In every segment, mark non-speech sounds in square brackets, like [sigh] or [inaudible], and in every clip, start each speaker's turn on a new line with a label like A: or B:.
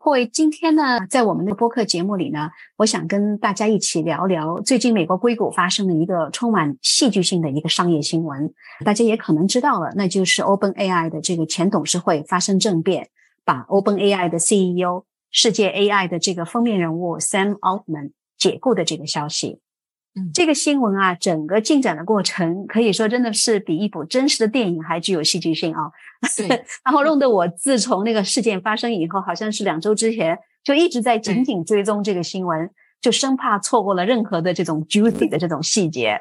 A: 会今天呢，在我们的播客节目里呢，我想跟大家一起聊聊最近美国硅谷发生的一个充满戏剧性的一个商业新闻。大家也可能知道了，那就是 Open AI 的这个前董事会发生政变，把 Open AI 的 CEO、世界 AI 的这个封面人物 Sam Altman 解雇的这个消息。这个新闻啊，整个进展的过程可以说真的是比一部真实的电影还具有戏剧性啊。
B: 对，[laughs]
A: 然后弄得我自从那个事件发生以后，好像是两周之前就一直在紧紧追踪这个新闻，就生怕错过了任何的这种 juicy 的这种细节。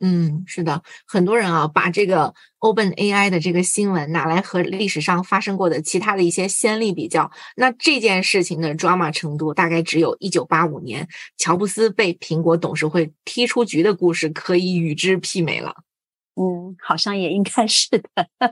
B: 嗯，是的，很多人啊，把这个 Open AI 的这个新闻拿来和历史上发生过的其他的一些先例比较，那这件事情的 drama 程度大概只有一九八五年乔布斯被苹果董事会踢出局的故事可以与之媲美了。
A: 嗯，好像也应该是的。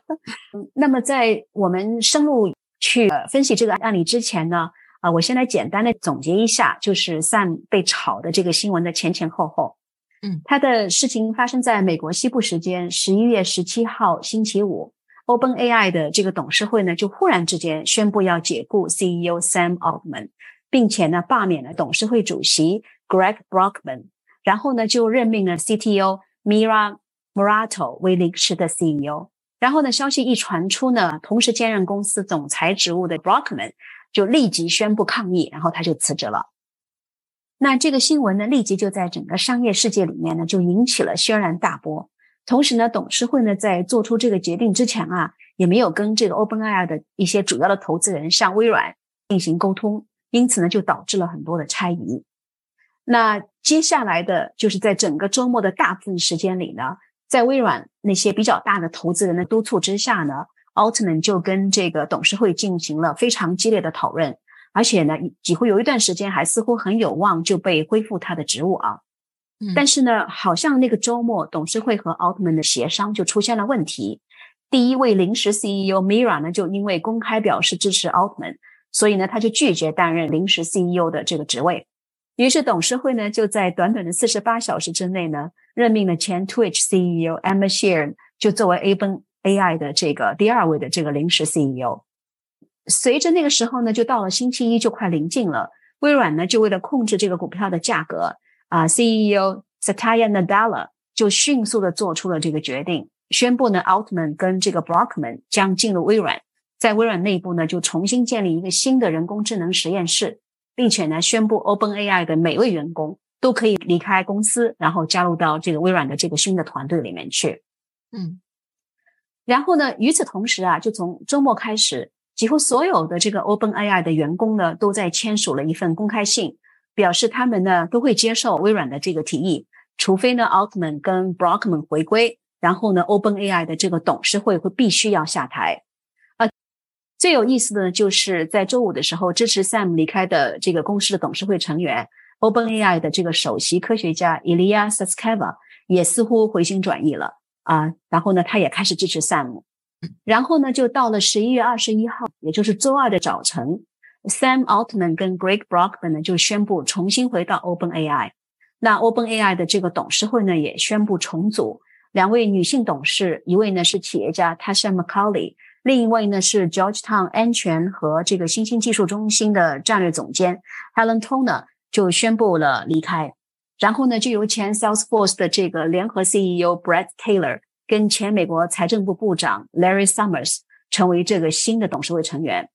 A: [laughs] 那么，在我们深入去分析这个案例之前呢，啊，我先来简单的总结一下，就是 Sam 被炒的这个新闻的前前后后。
B: 嗯，
A: 他的事情发生在美国西部时间十一月十七号星期五，Open AI 的这个董事会呢，就忽然之间宣布要解雇 CEO Sam Altman，并且呢罢免了董事会主席 Greg Brockman，然后呢就任命了 CTO Mira Murato 为临时的 CEO。然后呢，消息一传出呢，同时兼任公司总裁职务的 Brockman 就立即宣布抗议，然后他就辞职了。那这个新闻呢，立即就在整个商业世界里面呢，就引起了轩然大波。同时呢，董事会呢在做出这个决定之前啊，也没有跟这个 OpenAI 的一些主要的投资人，像微软进行沟通，因此呢，就导致了很多的猜疑。那接下来的就是在整个周末的大部分时间里呢，在微软那些比较大的投资人的督促之下呢，Altman 就跟这个董事会进行了非常激烈的讨论。而且呢，几乎有一段时间还似乎很有望就被恢复他的职务啊。但是呢，好像那个周末董事会和奥特曼的协商就出现了问题。第一位临时 CEO Mira 呢，就因为公开表示支持奥特曼，所以呢，他就拒绝担任临时 CEO 的这个职位。于是董事会呢，就在短短的四十八小时之内呢，任命了前 Twitch CEO Emma Shear 就作为 Open AI 的这个第二位的这个临时 CEO。随着那个时候呢，就到了星期一，就快临近了。微软呢，就为了控制这个股票的价格，啊，CEO Satya Nadella 就迅速的做出了这个决定，宣布呢，Altman 跟这个 Brockman 将进入微软，在微软内部呢，就重新建立一个新的人工智能实验室，并且呢，宣布 OpenAI 的每位员工都可以离开公司，然后加入到这个微软的这个新的团队里面去。
B: 嗯，
A: 然后呢，与此同时啊，就从周末开始。几乎所有的这个 Open AI 的员工呢，都在签署了一份公开信，表示他们呢都会接受微软的这个提议，除非呢 Altman 跟 Brockman 回归，然后呢 Open AI 的这个董事会会必须要下台。啊，最有意思的呢，就是在周五的时候，支持 Sam 离开的这个公司的董事会成员 Open AI 的这个首席科学家 Ilya Sutskever 也似乎回心转意了啊，然后呢，他也开始支持 Sam。然后呢，就到了十一月二十一号，也就是周二的早晨，Sam Altman 跟 Greg Brockman 呢就宣布重新回到 OpenAI。那 OpenAI 的这个董事会呢也宣布重组，两位女性董事，一位呢是企业家 Tasha McCauley，另一位呢是 Georgetown 安全和这个新兴技术中心的战略总监 Helen Toner 就宣布了离开。然后呢，就由前 Salesforce 的这个联合 CEO Brett Taylor。跟前美国财政部部长 Larry Summers 成为这个新的董事会成员，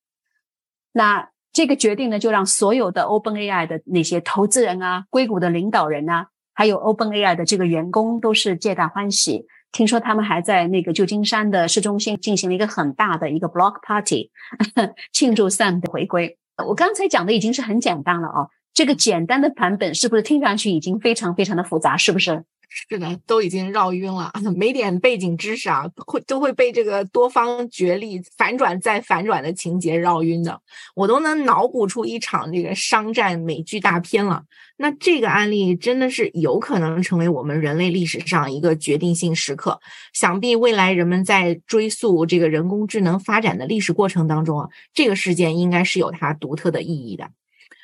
A: 那这个决定呢，就让所有的 OpenAI 的那些投资人啊、硅谷的领导人啊，还有 OpenAI 的这个员工都是皆大欢喜。听说他们还在那个旧金山的市中心进行了一个很大的一个 Block Party，[laughs] 庆祝 Sam 的回归。我刚才讲的已经是很简单了哦，这个简单的版本是不是听上去已经非常非常的复杂？是不是？
B: 是的，都已经绕晕了，[laughs] 没点背景知识啊，会都会被这个多方角力、反转再反转的情节绕晕的。我都能脑补出一场这个商战美剧大片了。那这个案例真的是有可能成为我们人类历史上一个决定性时刻。想必未来人们在追溯这个人工智能发展的历史过程当中啊，这个事件应该是有它独特的意义的。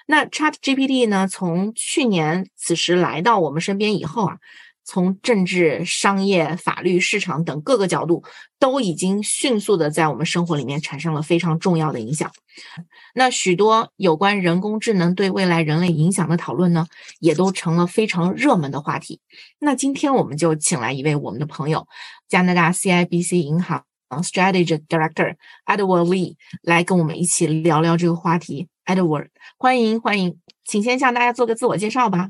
B: 那 Chat GPT 呢？从去年此时来到我们身边以后啊，从政治、商业、法律、市场等各个角度，都已经迅速的在我们生活里面产生了非常重要的影响。那许多有关人工智能对未来人类影响的讨论呢，也都成了非常热门的话题。那今天我们就请来一位我们的朋友，加拿大 CIBC 银行 Strategy Director Edward Lee 来跟我们一起聊聊这个话题。Edward，欢迎欢迎，请先向大家做个自我介绍吧。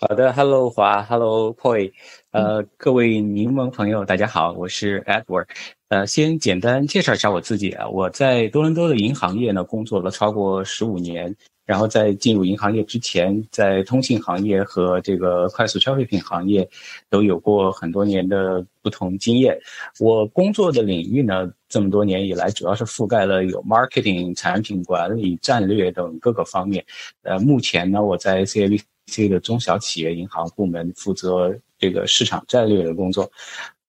C: 好的，Hello 华，Hello Poi，呃，各位柠檬朋友，大家好，我是 Edward。呃，先简单介绍一下我自己啊，我在多伦多的银行业呢工作了超过十五年。然后在进入银行业之前，在通信行业和这个快速消费品行业都有过很多年的不同经验。我工作的领域呢，这么多年以来主要是覆盖了有 marketing、产品管理、战略等各个方面。呃，目前呢，我在 CIBC 的中小企业银行部门负责这个市场战略的工作。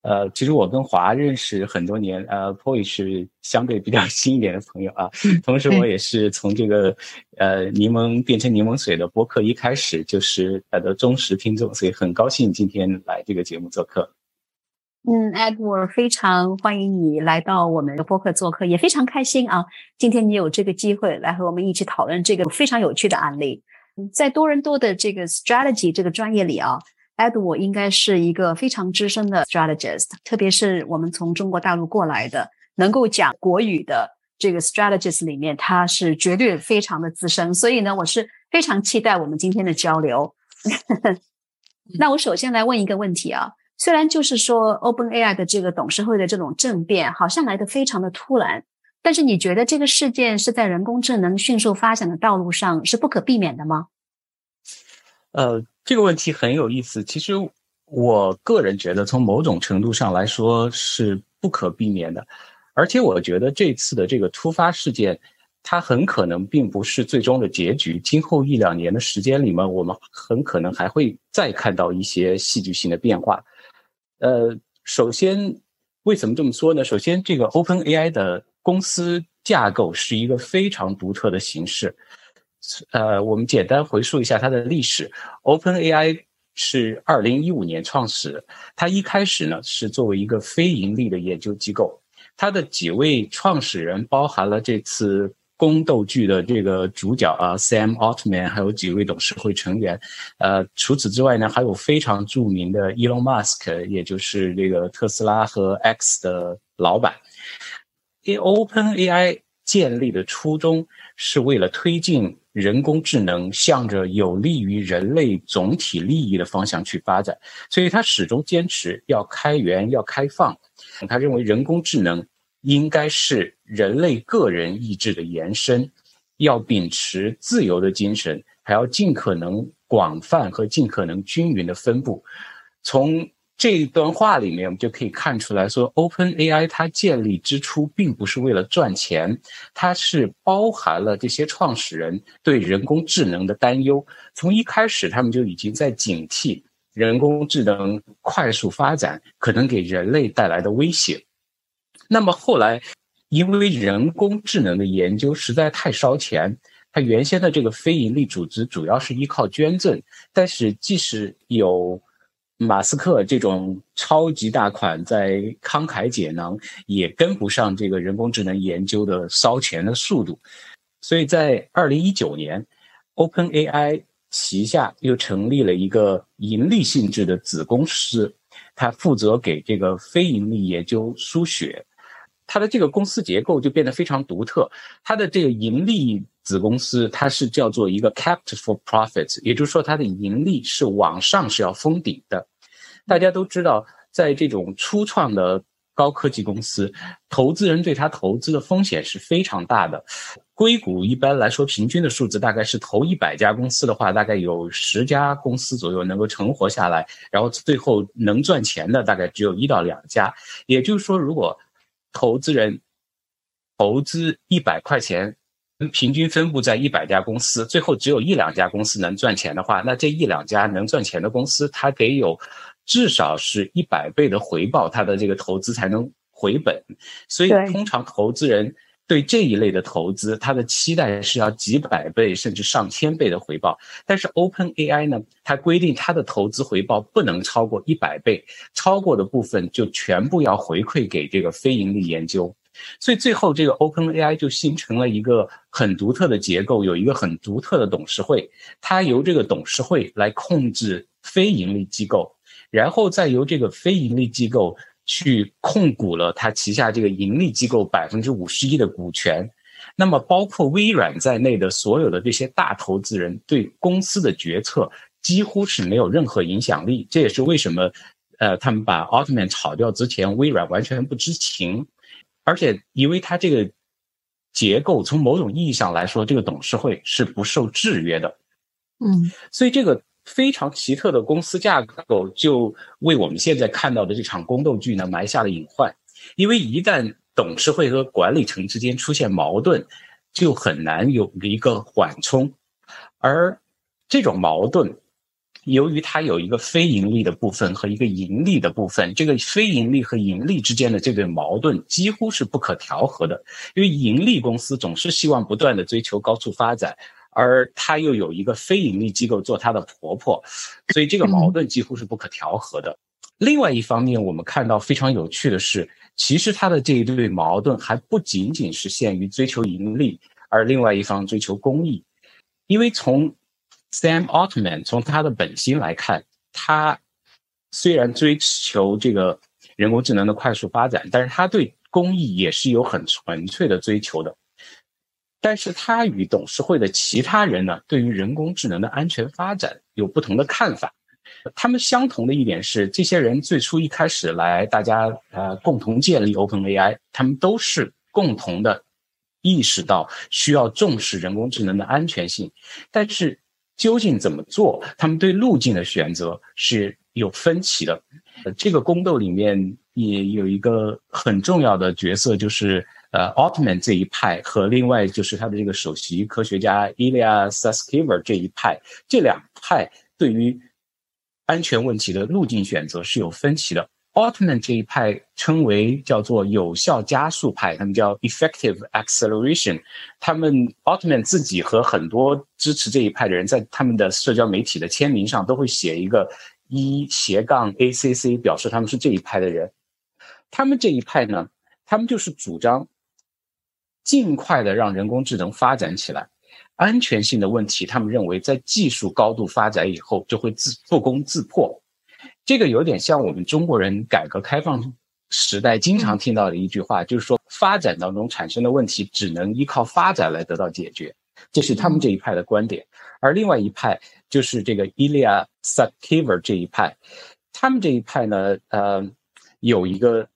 C: 呃，其实我跟华认识很多年，呃，Poi 是相对比较 [laughs] 新一点的朋友啊。同时，我也是从这个呃柠檬变成柠檬水的播客一开始就是他的忠实听众，所以很高兴今天来这个节目做客。
A: 嗯，Edward，非常欢迎你来到我们的播客做客，也非常开心啊，今天你有这个机会来和我们一起讨论这个非常有趣的案例。在多伦多的这个 strategy 这个专业里啊。Edward 应该是一个非常资深的 strategist，特别是我们从中国大陆过来的，能够讲国语的这个 strategist 里面，他是绝对非常的资深。所以呢，我是非常期待我们今天的交流。[laughs] 那我首先来问一个问题啊，虽然就是说 OpenAI 的这个董事会的这种政变好像来的非常的突然，但是你觉得这个事件是在人工智能迅速发展的道路上是不可避免的吗？
C: 呃。这个问题很有意思。其实，我个人觉得，从某种程度上来说是不可避免的。而且，我觉得这次的这个突发事件，它很可能并不是最终的结局。今后一两年的时间里面，我们很可能还会再看到一些戏剧性的变化。呃，首先，为什么这么说呢？首先，这个 OpenAI 的公司架构是一个非常独特的形式。呃，我们简单回溯一下它的历史。OpenAI 是二零一五年创始，它一开始呢是作为一个非盈利的研究机构。它的几位创始人包含了这次宫斗剧的这个主角啊，Sam Altman，还有几位董事会成员。呃，除此之外呢，还有非常著名的 Elon Musk，也就是这个特斯拉和 X 的老板。因 OpenAI 建立的初衷是为了推进。人工智能向着有利于人类总体利益的方向去发展，所以他始终坚持要开源、要开放。他认为人工智能应该是人类个人意志的延伸，要秉持自由的精神，还要尽可能广泛和尽可能均匀的分布。从这一段话里面，我们就可以看出来说，OpenAI 它建立之初并不是为了赚钱，它是包含了这些创始人对人工智能的担忧。从一开始，他们就已经在警惕人工智能快速发展可能给人类带来的威胁。那么后来，因为人工智能的研究实在太烧钱，它原先的这个非营利组织主要是依靠捐赠，但是即使有马斯克这种超级大款在慷慨解囊，也跟不上这个人工智能研究的烧钱的速度，所以在二零一九年，OpenAI 旗下又成立了一个盈利性质的子公司，它负责给这个非盈利研究输血。它的这个公司结构就变得非常独特，它的这个盈利。子公司它是叫做一个 capped for profits，也就是说它的盈利是往上是要封顶的。大家都知道，在这种初创的高科技公司，投资人对他投资的风险是非常大的。硅谷一般来说，平均的数字大概是投一百家公司的话，大概有十家公司左右能够成活下来，然后最后能赚钱的大概只有一到两家。也就是说，如果投资人投资一百块钱，平均分布在一百家公司，最后只有一两家公司能赚钱的话，那这一两家能赚钱的公司，它得有至少是一百倍的回报，它的这个投资才能回本。所以，通常投资人。对这一类的投资，他的期待是要几百倍甚至上千倍的回报。但是 Open AI 呢，它规定它的投资回报不能超过一百倍，超过的部分就全部要回馈给这个非盈利研究。所以最后这个 Open AI 就形成了一个很独特的结构，有一个很独特的董事会，它由这个董事会来控制非盈利机构，然后再由这个非盈利机构。去控股了他旗下这个盈利机构百分之五十一的股权，那么包括微软在内的所有的这些大投资人对公司的决策几乎是没有任何影响力。这也是为什么，呃，他们把奥特曼炒掉之前，微软完全不知情，而且因为它这个结构从某种意义上来说，这个董事会是不受制约的。
A: 嗯，
C: 所以这个。非常奇特的公司架构，就为我们现在看到的这场宫斗剧呢埋下了隐患。因为一旦董事会和管理层之间出现矛盾，就很难有一个缓冲。而这种矛盾，由于它有一个非盈利的部分和一个盈利的部分，这个非盈利和盈利之间的这对矛盾几乎是不可调和的。因为盈利公司总是希望不断的追求高速发展。而他又有一个非盈利机构做他的婆婆，所以这个矛盾几乎是不可调和的。另外一方面，我们看到非常有趣的是，其实他的这一对矛盾还不仅仅是限于追求盈利，而另外一方追求公益。因为从 Sam Altman 从他的本心来看，他虽然追求这个人工智能的快速发展，但是他对公益也是有很纯粹的追求的。但是他与董事会的其他人呢，对于人工智能的安全发展有不同的看法。他们相同的一点是，这些人最初一开始来，大家呃共同建立 OpenAI，他们都是共同的意识到需要重视人工智能的安全性。但是究竟怎么做，他们对路径的选择是有分歧的。这个宫斗里面也有一个很重要的角色，就是。呃，奥特曼这一派和另外就是他的这个首席科学家 Ilya Sutskever 这一派，这两派对于安全问题的路径选择是有分歧的。奥特曼这一派称为叫做有效加速派，他们叫 Effective Acceleration。他们奥特曼自己和很多支持这一派的人，在他们的社交媒体的签名上都会写一个一斜杠 ACC，表示他们是这一派的人。他们这一派呢，他们就是主张。尽快的让人工智能发展起来，安全性的问题，他们认为在技术高度发展以后就会自不攻自破。这个有点像我们中国人改革开放时代经常听到的一句话，就是说发展当中产生的问题只能依靠发展来得到解决，这是他们这一派的观点。而另外一派就是这个 Ilya Sutskever 这一派，他们这一派呢，呃，有一个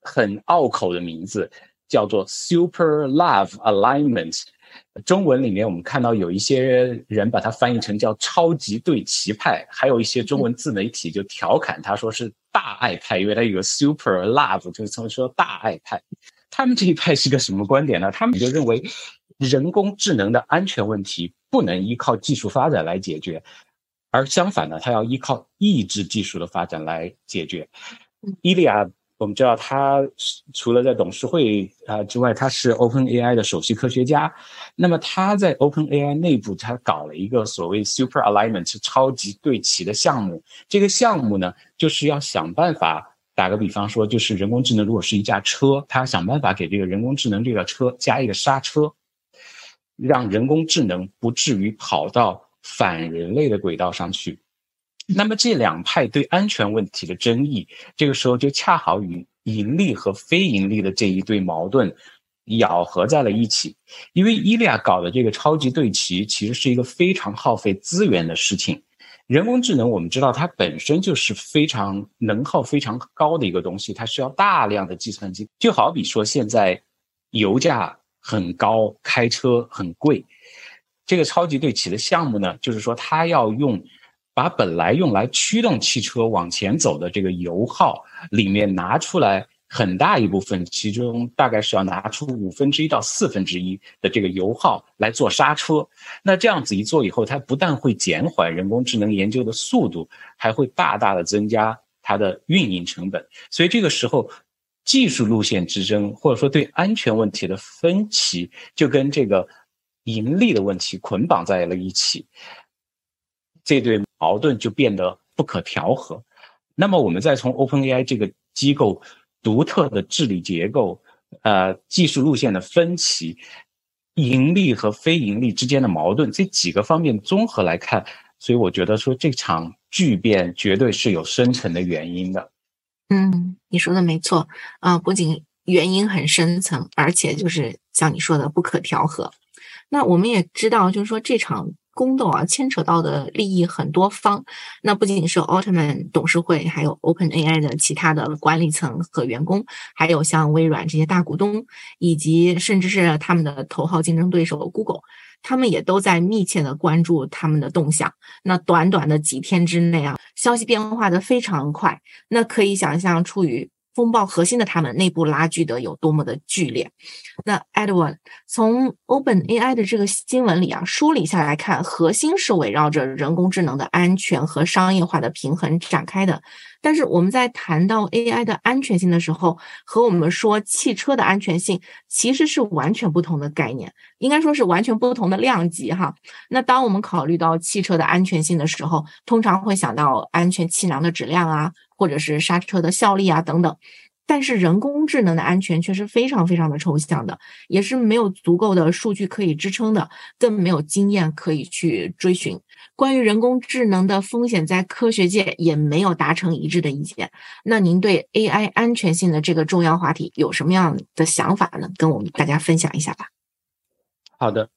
C: 很拗口的名字。叫做 Super Love Alignment，中文里面我们看到有一些人把它翻译成叫超级对齐派，还有一些中文自媒体就调侃他说是大爱派，因为他有个 Super Love，就是从说大爱派。他们这一派是个什么观点呢？他们就认为人工智能的安全问题不能依靠技术发展来解决，而相反呢，它要依靠抑制技术的发展来解决。伊利亚。我们知道，他除了在董事会啊之外，他是 OpenAI 的首席科学家。那么他在 OpenAI 内部，他搞了一个所谓 Super Alignment 超级对齐的项目。这个项目呢，就是要想办法，打个比方说，就是人工智能如果是一架车，他想办法给这个人工智能这个车加一个刹车，让人工智能不至于跑到反人类的轨道上去。那么这两派对安全问题的争议，这个时候就恰好与盈利和非盈利的这一对矛盾咬合在了一起。因为伊利亚搞的这个超级对齐，其实是一个非常耗费资源的事情。人工智能我们知道它本身就是非常能耗非常高的一个东西，它需要大量的计算机。就好比说现在油价很高，开车很贵，这个超级对齐的项目呢，就是说它要用把本来用来驱动汽车往前走的这个油耗里面拿出来。很大一部分，其中大概是要拿出五分之一到四分之一的这个油耗来做刹车。那这样子一做以后，它不但会减缓人工智能研究的速度，还会大大的增加它的运营成本。所以这个时候，技术路线之争，或者说对安全问题的分歧，就跟这个盈利的问题捆绑在了一起，这对矛盾就变得不可调和。那么我们再从 OpenAI 这个机构。独特的治理结构，呃，技术路线的分歧，盈利和非盈利之间的矛盾，这几个方面综合来看，所以我觉得说这场巨变绝对是有深层的原因的。
B: 嗯，你说的没错啊，不仅原因很深层，而且就是像你说的不可调和。那我们也知道，就是说这场。宫斗啊，牵扯到的利益很多方，那不仅仅是奥特曼董事会，还有 Open AI 的其他的管理层和员工，还有像微软这些大股东，以及甚至是他们的头号竞争对手 Google，他们也都在密切的关注他们的动向。那短短的几天之内啊，消息变化的非常快，那可以想象处于。风暴核心的他们内部拉锯的有多么的剧烈？那 Edward 从 Open AI 的这个新闻里啊梳理下来看，核心是围绕着人工智能的安全和商业化的平衡展开的。但是我们在谈到 AI 的安全性的时候，和我们说汽车的安全性其实是完全不同的概念，应该说是完全不同的量级哈。那当我们考虑到汽车的安全性的时候，通常会想到安全气囊的质量啊。或者是刹车的效力啊等等，但是人工智能的安全却是非常非常的抽象的，也是没有足够的数据可以支撑的，更没有经验可以去追寻。关于人工智能的风险，在科学界也没有达成一致的意见。那您对 AI 安全性的这个重要话题有什么样的想法呢？跟我们大家分享一下吧。
C: 好的，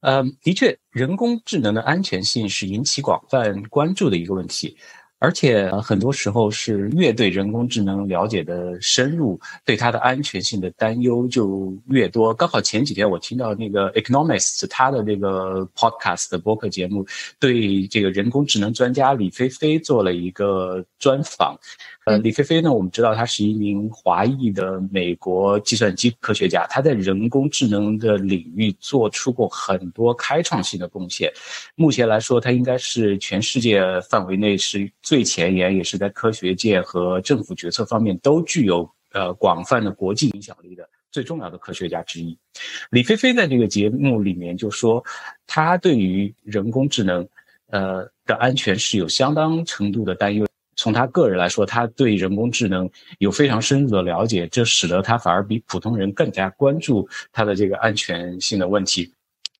C: 嗯，的确，人工智能的安全性是引起广泛关注的一个问题。而且很多时候是越对人工智能了解的深入，对它的安全性的担忧就越多。刚好前几天我听到那个 Economist 他的那个 podcast 的播客节目，对这个人工智能专家李飞飞做了一个专访。呃，李飞飞呢，我们知道他是一名华裔的美国计算机科学家，他在人工智能的领域做出过很多开创性的贡献。目前来说，他应该是全世界范围内是最前沿，也是在科学界和政府决策方面都具有呃广泛的国际影响力的最重要的科学家之一。李飞飞在这个节目里面就说，他对于人工智能呃的安全是有相当程度的担忧。从他个人来说，他对人工智能有非常深入的了解，这使得他反而比普通人更加关注他的这个安全性的问题。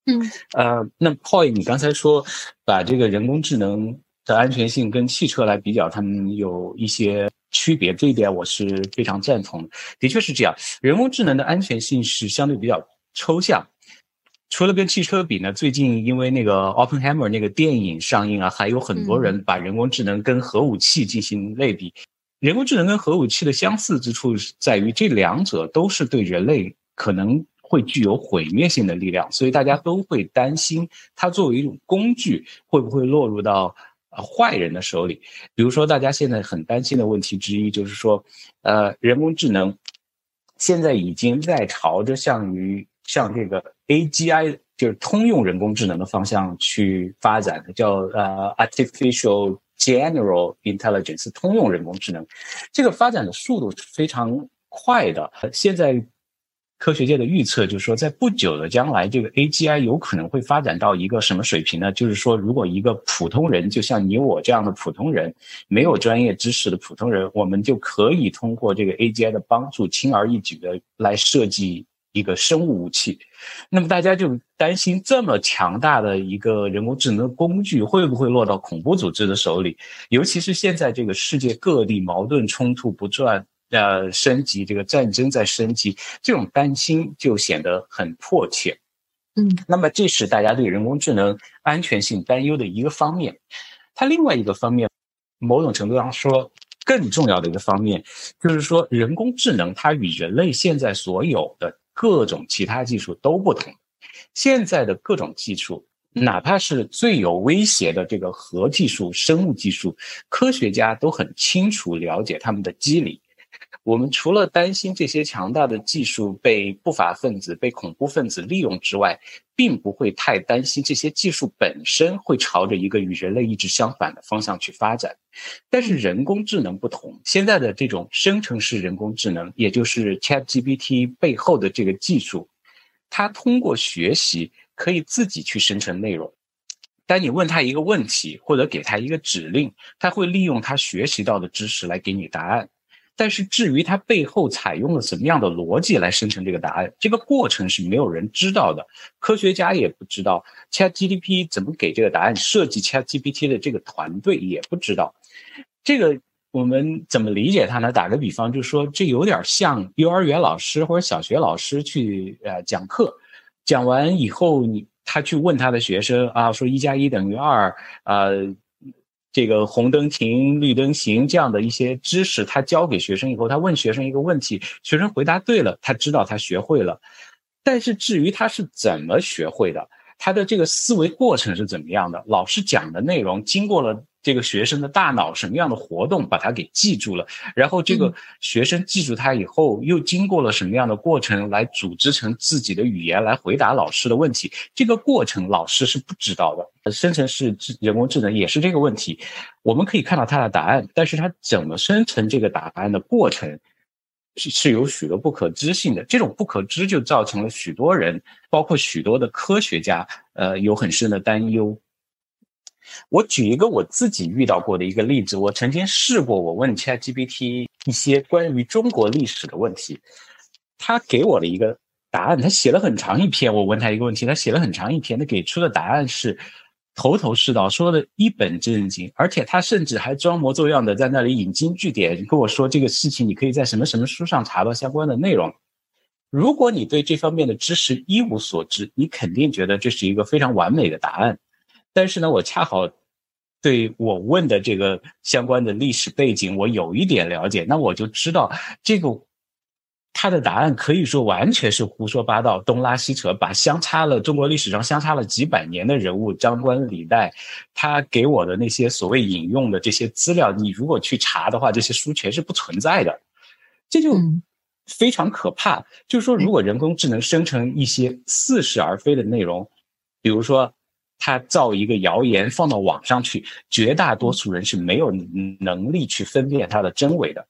B: 嗯，
C: 呃，那 Poy，你刚才说把这个人工智能的安全性跟汽车来比较，他们有一些区别，这一点我是非常赞同的。的确是这样，人工智能的安全性是相对比较抽象。除了跟汽车比呢，最近因为那个 Oppenheimer 那个电影上映啊，还有很多人把人工智能跟核武器进行类比。人工智能跟核武器的相似之处在于，这两者都是对人类可能会具有毁灭性的力量，所以大家都会担心它作为一种工具会不会落入到呃坏人的手里。比如说，大家现在很担心的问题之一就是说，呃，人工智能现在已经在朝着向于像这个。AGI 就是通用人工智能的方向去发展，叫呃 Artificial General Intelligence 通用人工智能，这个发展的速度是非常快的。现在科学界的预测就是说，在不久的将来，这个 AGI 有可能会发展到一个什么水平呢？就是说，如果一个普通人，就像你我这样的普通人，没有专业知识的普通人，我们就可以通过这个 AGI 的帮助，轻而易举的来设计。一个生物武器，那么大家就担心这么强大的一个人工智能工具会不会落到恐怖组织的手里？尤其是现在这个世界各地矛盾冲突不断，呃，升级，这个战争在升级，这种担心就显得很迫切。
B: 嗯，
C: 那么这是大家对人工智能安全性担忧的一个方面。它另外一个方面，某种程度上说更重要的一个方面，就是说人工智能它与人类现在所有的各种其他技术都不同。现在的各种技术，哪怕是最有威胁的这个核技术、生物技术，科学家都很清楚了解他们的机理。我们除了担心这些强大的技术被不法分子、被恐怖分子利用之外，并不会太担心这些技术本身会朝着一个与人类意志相反的方向去发展。但是人工智能不同，现在的这种生成式人工智能，也就是 ChatGPT 背后的这个技术，它通过学习可以自己去生成内容。当你问他一个问题或者给他一个指令，他会利用他学习到的知识来给你答案。但是至于它背后采用了什么样的逻辑来生成这个答案，这个过程是没有人知道的，科学家也不知道，ChatGPT 怎么给这个答案，设计 ChatGPT 的这个团队也不知道。这个我们怎么理解它呢？打个比方，就是说这有点像幼儿园老师或者小学老师去呃讲课，讲完以后你他去问他的学生啊，说一加一等于二呃。这个红灯停，绿灯行，这样的一些知识，他教给学生以后，他问学生一个问题，学生回答对了，他知道他学会了。但是至于他是怎么学会的，他的这个思维过程是怎么样的，老师讲的内容经过了。这个学生的大脑什么样的活动把它给记住了，然后这个学生记住它以后，又经过了什么样的过程来组织成自己的语言来回答老师的问题？这个过程老师是不知道的。生成式智人工智能也是这个问题，我们可以看到它的答案，但是它怎么生成这个答案的过程是是有许多不可知性的。这种不可知就造成了许多人，包括许多的科学家，呃，有很深的担忧。我举一个我自己遇到过的一个例子，我曾经试过，我问 ChatGPT 一些关于中国历史的问题，他给我了一个答案，他写了很长一篇。我问他一个问题，他写了很长一篇，他给出的答案是头头是道，说的一本正经，而且他甚至还装模作样的在那里引经据典，跟我说这个事情你可以在什么什么书上查到相关的内容。如果你对这方面的知识一无所知，你肯定觉得这是一个非常完美的答案。但是呢，我恰好对我问的这个相关的历史背景，我有一点了解，那我就知道这个他的答案可以说完全是胡说八道、东拉西扯，把相差了中国历史上相差了几百年的人物张冠李戴，他给我的那些所谓引用的这些资料，你如果去查的话，这些书全是不存在的，这就非常可怕。就是说，如果人工智能生成一些似是而非的内容，比如说。他造一个谣言放到网上去，绝大多数人是没有能力去分辨它的真伪的。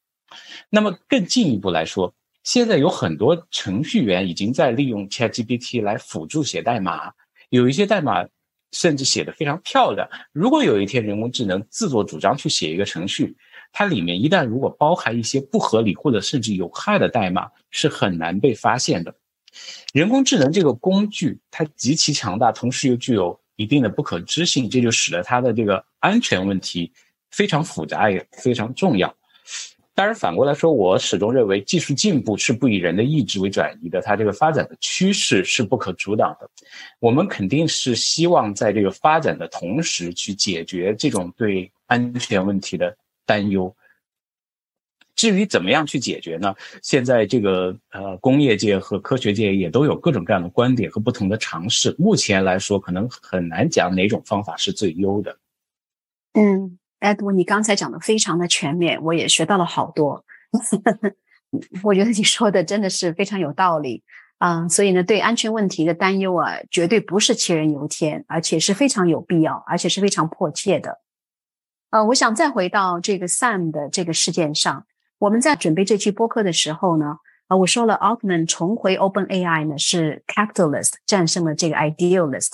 C: 那么更进一步来说，现在有很多程序员已经在利用 ChatGPT 来辅助写代码，有一些代码甚至写得非常漂亮。如果有一天人工智能自作主张去写一个程序，它里面一旦如果包含一些不合理或者甚至有害的代码，是很难被发现的。人工智能这个工具它极其强大，同时又具有。一定的不可知性，这就使得它的这个安全问题非常复杂也非常重要。当然，反过来说，我始终认为技术进步是不以人的意志为转移的，它这个发展的趋势是不可阻挡的。我们肯定是希望在这个发展的同时，去解决这种对安全问题的担忧。至于怎么样去解决呢？现在这个呃，工业界和科学界也都有各种各样的观点和不同的尝试。目前来说，可能很难讲哪种方法是最优的。
A: 嗯，艾杜，你刚才讲的非常的全面，我也学到了好多。[laughs] 我觉得你说的真的是非常有道理啊。所以呢，对安全问题的担忧啊，绝对不是杞人忧天，而且是非常有必要，而且是非常迫切的。呃，我想再回到这个 Sam 的这个事件上。我们在准备这期播客的时候呢，啊，我说了，Altman 重回 Open AI 呢是 capitalist 战胜了这个 idealist，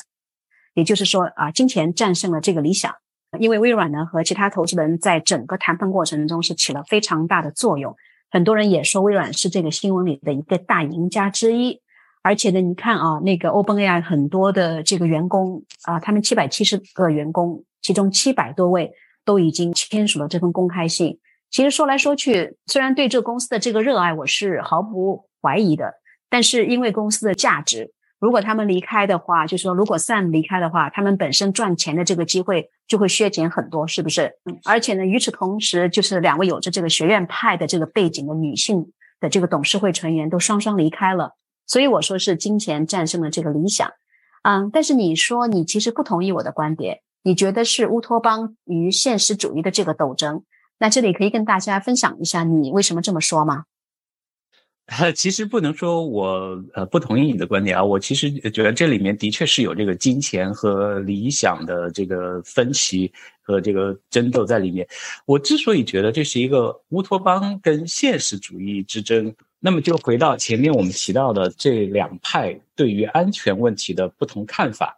A: 也就是说啊，金钱战胜了这个理想。因为微软呢和其他投资人在整个谈判过程中是起了非常大的作用，很多人也说微软是这个新闻里的一个大赢家之一。而且呢，你看啊，那个 Open AI 很多的这个员工啊，他们七百七十个员工，其中七百多位都已经签署了这份公开信。其实说来说去，虽然对这个公司的这个热爱我是毫不怀疑的，但是因为公司的价值，如果他们离开的话，就说如果 Sam 离开的话，他们本身赚钱的这个机会就会削减很多，是不是？嗯，而且呢，与此同时，就是两位有着这个学院派的这个背景的女性的这个董事会成员都双双离开了，所以我说是金钱战胜了这个理想。嗯，但是你说你其实不同意我的观点，你觉得是乌托邦与现实主义的这个斗争？那这里可以跟大家分享一下你为什么这么说吗？[laughs]
C: 其实不能说我呃不同意你的观点啊，我其实觉得这里面的确是有这个金钱和理想的这个分歧和这个争斗在里面。我之所以觉得这是一个乌托邦跟现实主义之争。那么就回到前面我们提到的这两派对于安全问题的不同看法。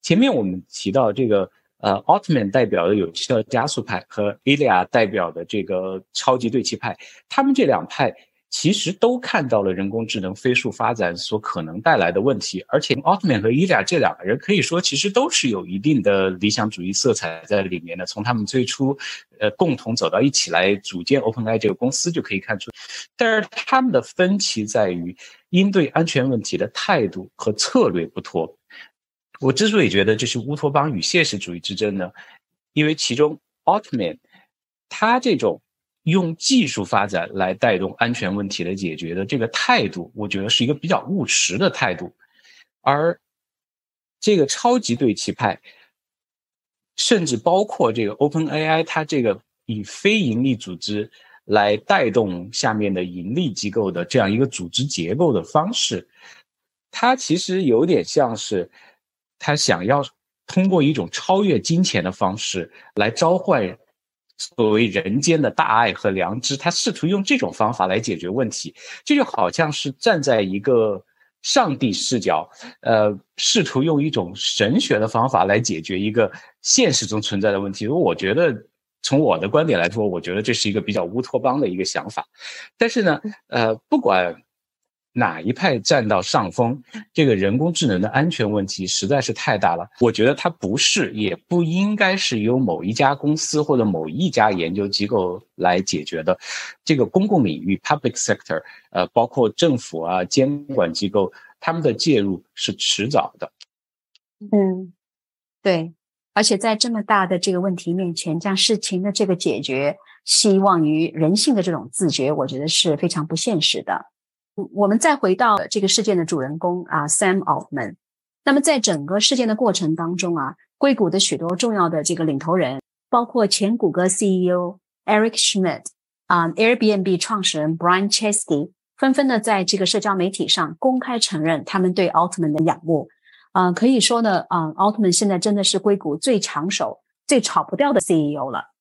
C: 前面我们提到这个呃，奥特曼代表的有效加速派和伊利亚代表的这个超级对齐派，他们这两派。其实都看到了人工智能飞速发展所可能带来的问题，而且奥特曼和伊利亚这两个人可以说其实都是有一定的理想主义色彩在里面的。从他们最初，呃，共同走到一起来组建 OpenAI 这个公司就可以看出，但是他们的分歧在于应对安全问题的态度和策略不妥。我之所以觉得这是乌托邦与现实主义之争呢，因为其中奥特曼他这种。用技术发展来带动安全问题的解决的这个态度，我觉得是一个比较务实的态度。而这个超级对齐派，甚至包括这个 OpenAI，它这个以非盈利组织来带动下面的盈利机构的这样一个组织结构的方式，它其实有点像是他想要通过一种超越金钱的方式来召唤。所谓人间的大爱和良知，他试图用这种方法来解决问题，这就好像是站在一个上帝视角，呃，试图用一种神学的方法来解决一个现实中存在的问题。我觉得，从我的观点来说，我觉得这是一个比较乌托邦的一个想法。但是呢，呃，不管。哪一派占到上风？这个人工智能的安全问题实在是太大了。我觉得它不是，也不应该是由某一家公司或者某一家研究机构来解决的。这个公共领域 （public sector），呃，包括政府啊、监管机构，他们的介入是迟早的。
A: 嗯，对。而且在这么大的这个问题面前，将事情的这个解决希望于人性的这种自觉，我觉得是非常不现实的。我们再回到这个事件的主人公啊，Sam Altman。那么在整个事件的过程当中啊，硅谷的许多重要的这个领头人，包括前谷歌 CEO Eric Schmidt 啊，Airbnb 创始人 Brian Chesky，纷纷的在这个社交媒体上公开承认他们对 Altman 的仰慕。啊，可以说呢，啊，Altman 现在真的是硅谷最抢手、最炒不掉的 CEO 了。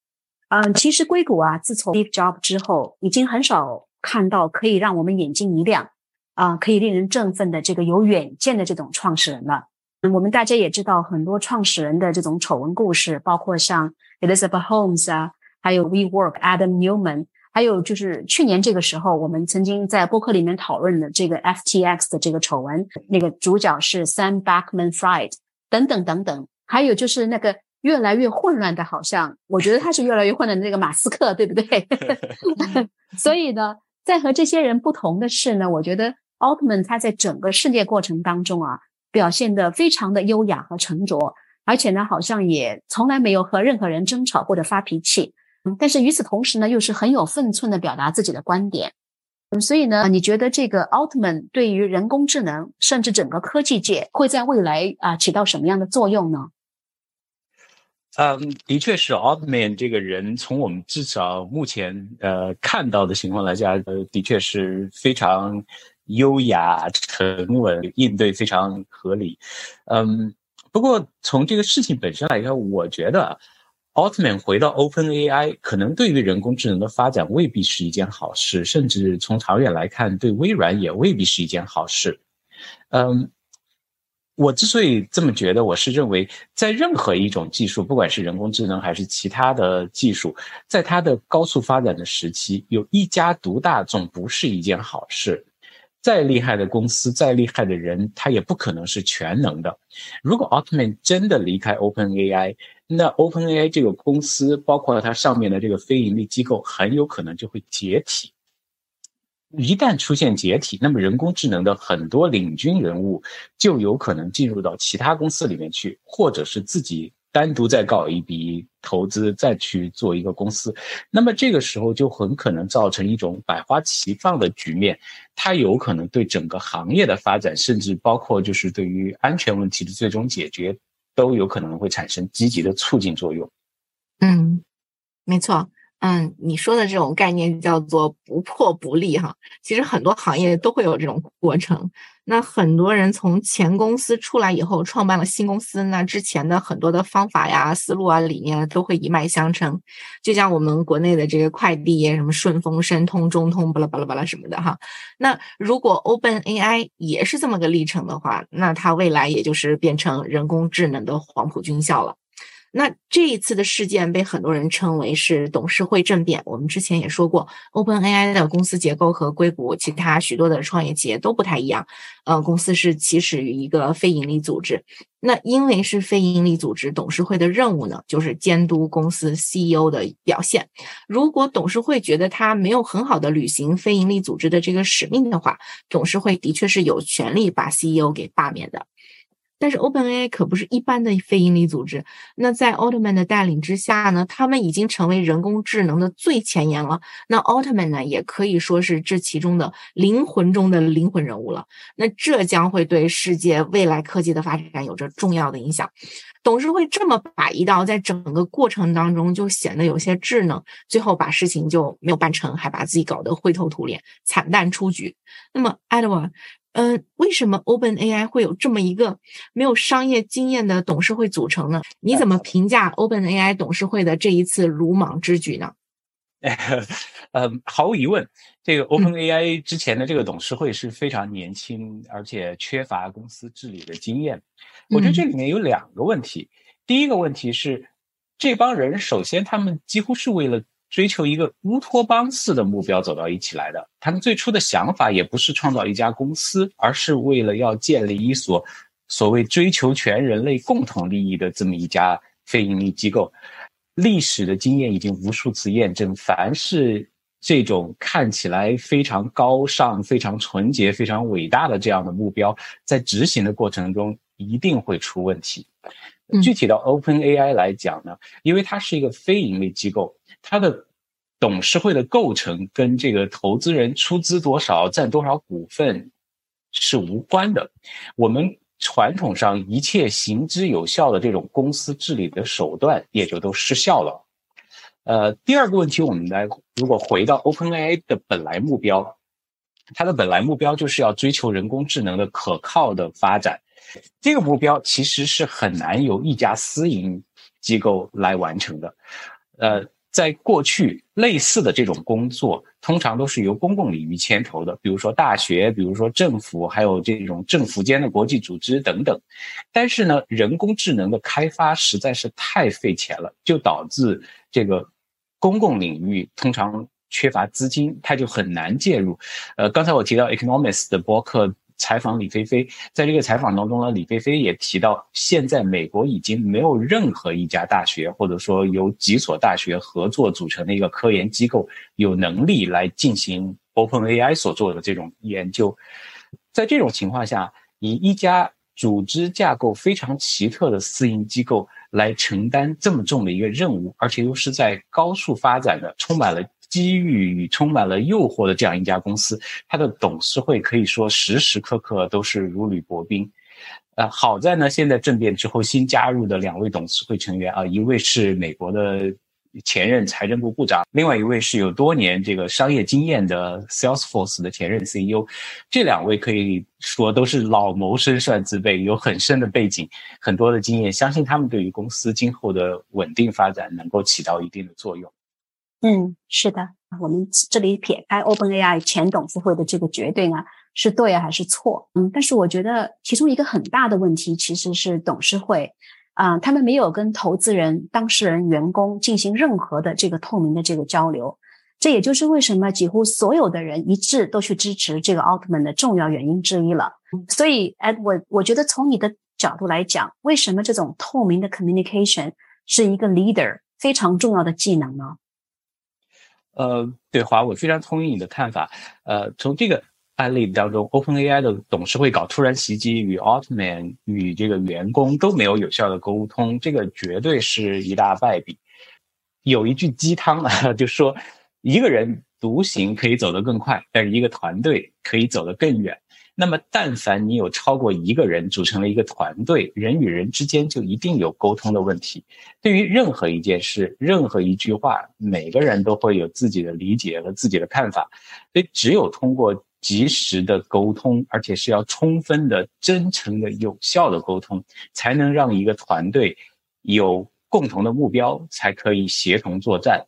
A: 嗯，其实硅谷啊，自从 Steve Jobs 之后，已经很少。看到可以让我们眼睛一亮啊，可以令人振奋的这个有远见的这种创始人了。我们大家也知道很多创始人的这种丑闻故事，包括像 Elizabeth Holmes 啊，还有 WeWork Adam Newman，还有就是去年这个时候我们曾经在播客里面讨论的这个 FTX 的这个丑闻，那个主角是 Sam Bankman-Fried 等等等等，还有就是那个越来越混乱的，好像我觉得他是越来越混乱的那个马斯克，对不对？[laughs] [laughs] 所以呢。在和这些人不同的是呢，我觉得奥特曼他在整个世界过程当中啊，表现的非常的优雅和沉着，而且呢，好像也从来没有和任何人争吵或者发脾气。但是与此同时呢，又是很有分寸的表达自己的观点。嗯，所以呢，你觉得这个奥特曼对于人工智能，甚至整个科技界，会在未来啊起到什么样的作用呢？
C: 嗯，的确是奥特曼这个人，从我们至少目前呃看到的情况来讲，呃，的确是非常优雅、沉稳，应对非常合理。嗯，不过从这个事情本身来看，我觉得奥特曼回到 Open AI，可能对于人工智能的发展未必是一件好事，甚至从长远来看，对微软也未必是一件好事。嗯。我之所以这么觉得，我是认为，在任何一种技术，不管是人工智能还是其他的技术，在它的高速发展的时期，有一家独大总不是一件好事。再厉害的公司，再厉害的人，他也不可能是全能的。如果奥特曼真的离开 OpenAI，那 OpenAI 这个公司，包括它上面的这个非盈利机构，很有可能就会解体。一旦出现解体，那么人工智能的很多领军人物就有可能进入到其他公司里面去，或者是自己单独再搞一笔投资，再去做一个公司。那么这个时候就很可能造成一种百花齐放的局面，它有可能对整个行业的发展，甚至包括就是对于安全问题的最终解决，都有可能会产生积极的促进作用。
B: 嗯，没错。嗯，你说的这种概念叫做不破不立哈。其实很多行业都会有这种过程。那很多人从前公司出来以后，创办了新公司，那之前的很多的方法呀、思路啊、理念都会一脉相承。就像我们国内的这个快递，什么顺丰、申通、中通，巴拉巴拉巴拉什么的哈。那如果 Open AI 也是这么个历程的话，那它未来也就是变成人工智能的黄埔军校了。那这一次的事件被很多人称为是董事会政变。我们之前也说过，OpenAI 的公司结构和硅谷其他许多的创业企业都不太一样。呃，公司是起始于一个非盈利组织。那因为是非盈利组织，董事会的任务呢，就是监督公司 CEO 的表现。如果董事会觉得他没有很好的履行非盈利组织的这个使命的话，董事会的确是有权利把 CEO 给罢免的。但是 OpenAI 可不是一般的非营利组织。那在奥特曼的带领之下呢，他们已经成为人工智能的最前沿了。那奥特曼呢，也可以说是这其中的灵魂中的灵魂人物了。那这将会对世界未来科技的发展有着重要的影响。董事会这么摆一道，在整个过程当中就显得有些稚嫩，最后把事情就没有办成，还把自己搞得灰头土脸，惨淡出局。那么，Edward。嗯，为什么 OpenAI 会有这么一个没有商业经验的董事会组成呢？你怎么评价 OpenAI 董事会的这一次鲁莽之举呢？[laughs]
C: 呃，毫无疑问，这个 OpenAI 之前的这个董事会是非常年轻，而且缺乏公司治理的经验。我觉得这里面有两个问题。第一个问题是，这帮人首先他们几乎是为了。追求一个乌托邦式的目标走到一起来的，他们最初的想法也不是创造一家公司，而是为了要建立一所所谓追求全人类共同利益的这么一家非盈利机构。历史的经验已经无数次验证，凡是这种看起来非常高尚、非常纯洁、非常伟大的这样的目标，在执行的过程中一定会出问题。具体到 OpenAI 来讲呢，因为它是一个非盈利机构。它的董事会的构成跟这个投资人出资多少、占多少股份是无关的。我们传统上一切行之有效的这种公司治理的手段也就都失效了。呃，第二个问题，我们来如果回到 OpenAI 的本来目标，它的本来目标就是要追求人工智能的可靠的发展。这个目标其实是很难由一家私营机构来完成的。呃。在过去，类似的这种工作通常都是由公共领域牵头的，比如说大学，比如说政府，还有这种政府间的国际组织等等。但是呢，人工智能的开发实在是太费钱了，就导致这个公共领域通常缺乏资金，它就很难介入。呃，刚才我提到 Economist 的博客。采访李飞飞，在这个采访当中呢，李飞飞也提到，现在美国已经没有任何一家大学，或者说由几所大学合作组成的一个科研机构，有能力来进行 OpenAI 所做的这种研究。在这种情况下，以一家组织架构非常奇特的私营机构来承担这么重的一个任务，而且又是在高速发展的，充满了。机遇与充满了诱惑的这样一家公司，它的董事会可以说时时刻刻都是如履薄冰。呃，好在呢，现在政变之后新加入的两位董事会成员啊，一位是美国的前任财政部部长，另外一位是有多年这个商业经验的 Salesforce 的前任 CEO。这两位可以说都是老谋深算之辈，有很深的背景，很多的经验，相信他们对于公司今后的稳定发展能够起到一定的作用。
A: 嗯，是的，我们这里撇开 OpenAI 前董事会的这个决定啊，是对还是错？嗯，但是我觉得其中一个很大的问题其实是董事会啊，他们没有跟投资人、当事人、员工进行任何的这个透明的这个交流，这也就是为什么几乎所有的人一致都去支持这个奥特曼的重要原因之一了。所以，哎，我我觉得从你的角度来讲，为什么这种透明的 communication 是一个 leader 非常重要的技能呢？
C: 呃，对华，我非常同意你的看法。呃，从这个案例当中，OpenAI 的董事会搞突然袭击，与 Altman 与这个员工都没有有效的沟通，这个绝对是一大败笔。有一句鸡汤啊，就说一个人独行可以走得更快，但是一个团队可以走得更远。那么，但凡你有超过一个人组成了一个团队，人与人之间就一定有沟通的问题。对于任何一件事、任何一句话，每个人都会有自己的理解和自己的看法。所以，只有通过及时的沟通，而且是要充分的、真诚的、有效的沟通，才能让一个团队有共同的目标，才可以协同作战。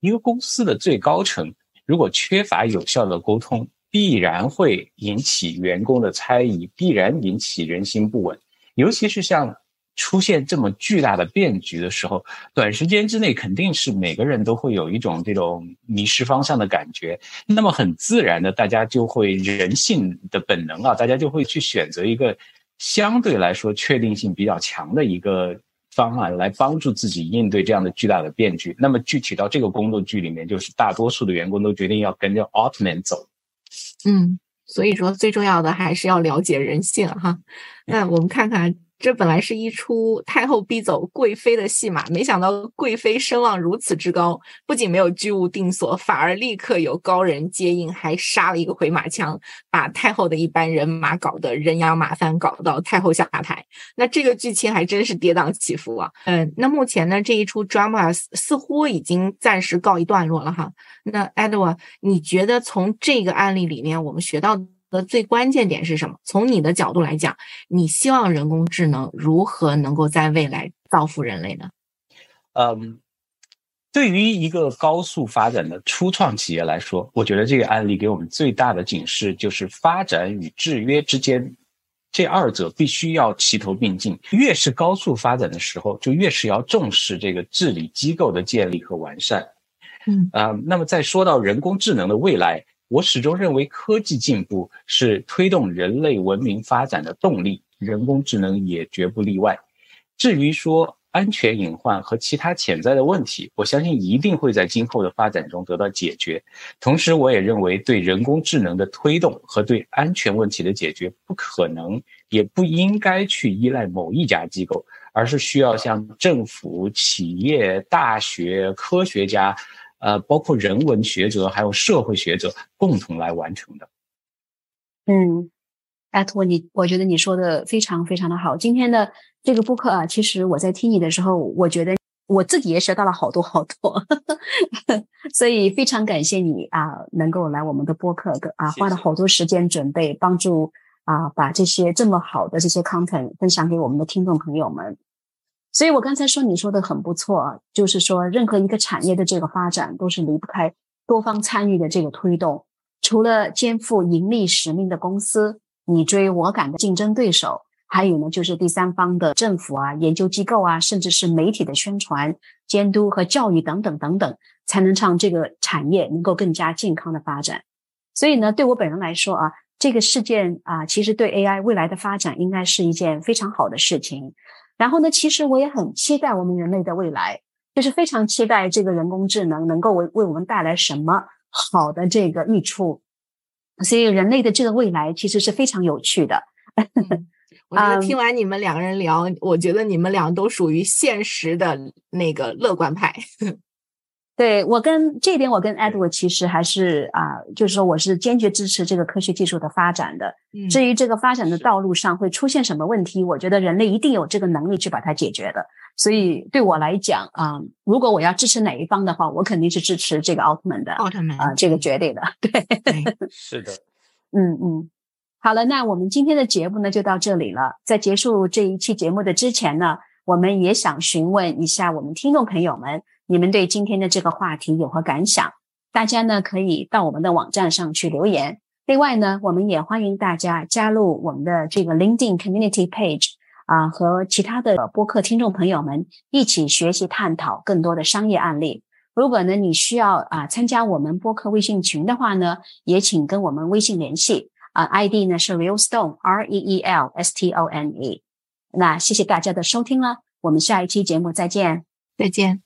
C: 一个公司的最高层如果缺乏有效的沟通，必然会引起员工的猜疑，必然引起人心不稳。尤其是像出现这么巨大的变局的时候，短时间之内肯定是每个人都会有一种这种迷失方向的感觉。那么很自然的，大家就会人性的本能啊，大家就会去选择一个相对来说确定性比较强的一个方案来帮助自己应对这样的巨大的变局。那么具体到这个工作剧里面，就是大多数的员工都决定要跟着奥特曼走。
B: 嗯，所以说最重要的还是要了解人性哈。那我们看看。这本来是一出太后逼走贵妃的戏码，没想到贵妃声望如此之高，不仅没有居无定所，反而立刻有高人接应，还杀了一个回马枪，把太后的一班人马搞得人仰马翻，搞到太后下台。那这个剧情还真是跌宕起伏啊。嗯，那目前呢，这一出 drama 似乎已经暂时告一段落了哈。那 Edward，你觉得从这个案例里面我们学到？的最关键点是什么？从你的角度来讲，你希望人工智能如何能够在未来造福人类呢？
C: 嗯，对于一个高速发展的初创企业来说，我觉得这个案例给我们最大的警示就是，发展与制约之间，这二者必须要齐头并进。越是高速发展的时候，就越是要重视这个治理机构的建立和完善。
B: 嗯
C: 啊，那么再说到人工智能的未来。我始终认为，科技进步是推动人类文明发展的动力，人工智能也绝不例外。至于说安全隐患和其他潜在的问题，我相信一定会在今后的发展中得到解决。同时，我也认为，对人工智能的推动和对安全问题的解决，不可能也不应该去依赖某一家机构，而是需要像政府、企业、大学、科学家。呃，包括人文学者还有社会学者共同来完成的。
A: 嗯，艾托，你我觉得你说的非常非常的好。今天的这个播客啊，其实我在听你的时候，我觉得我自己也学到了好多好多，[laughs] 所以非常感谢你啊，能够来我们的播客啊，花了好多时间准备，帮助啊，把这些这么好的这些 content 分享给我们的听众朋友们。所以，我刚才说你说的很不错啊，就是说，任何一个产业的这个发展都是离不开多方参与的这个推动。除了肩负盈利使命的公司，你追我赶的竞争对手，还有呢，就是第三方的政府啊、研究机构啊，甚至是媒体的宣传、监督和教育等等等等，才能让这个产业能够更加健康的发展。所以呢，对我本人来说啊，这个事件啊，其实对 AI 未来的发展应该是一件非常好的事情。然后呢，其实我也很期待我们人类的未来，就是非常期待这个人工智能能够为为我们带来什么好的这个益处。所以，人类的这个未来其实是非常有趣的。[laughs]
B: 我觉得听完你们两个人聊，我觉得你们俩都属于现实的那个乐观派。
A: 对我跟这一点，我跟 Edward 其实还是啊，就是说我是坚决支持这个科学技术的发展的。至于这个发展的道路上会出现什么问题，我觉得人类一定有这个能力去把它解决的。所以对我来讲啊，如果我要支持哪一方的话，我肯定是支持这个奥特曼的。
B: 奥特曼
A: 啊，这个绝对的。对，[laughs]
C: 是的。
A: 嗯嗯，好了，那我们今天的节目呢就到这里了。在结束这一期节目的之前呢，我们也想询问一下我们听众朋友们。你们对今天的这个话题有何感想？大家呢可以到我们的网站上去留言。另外呢，我们也欢迎大家加入我们的这个 LinkedIn Community Page 啊，和其他的播客听众朋友们一起学习探讨更多的商业案例。如果呢你需要啊参加我们播客微信群的话呢，也请跟我们微信联系啊，ID 呢是 Real Stone R E E L S T O N E。那谢谢大家的收听了，我们下一期节目再见，
B: 再见。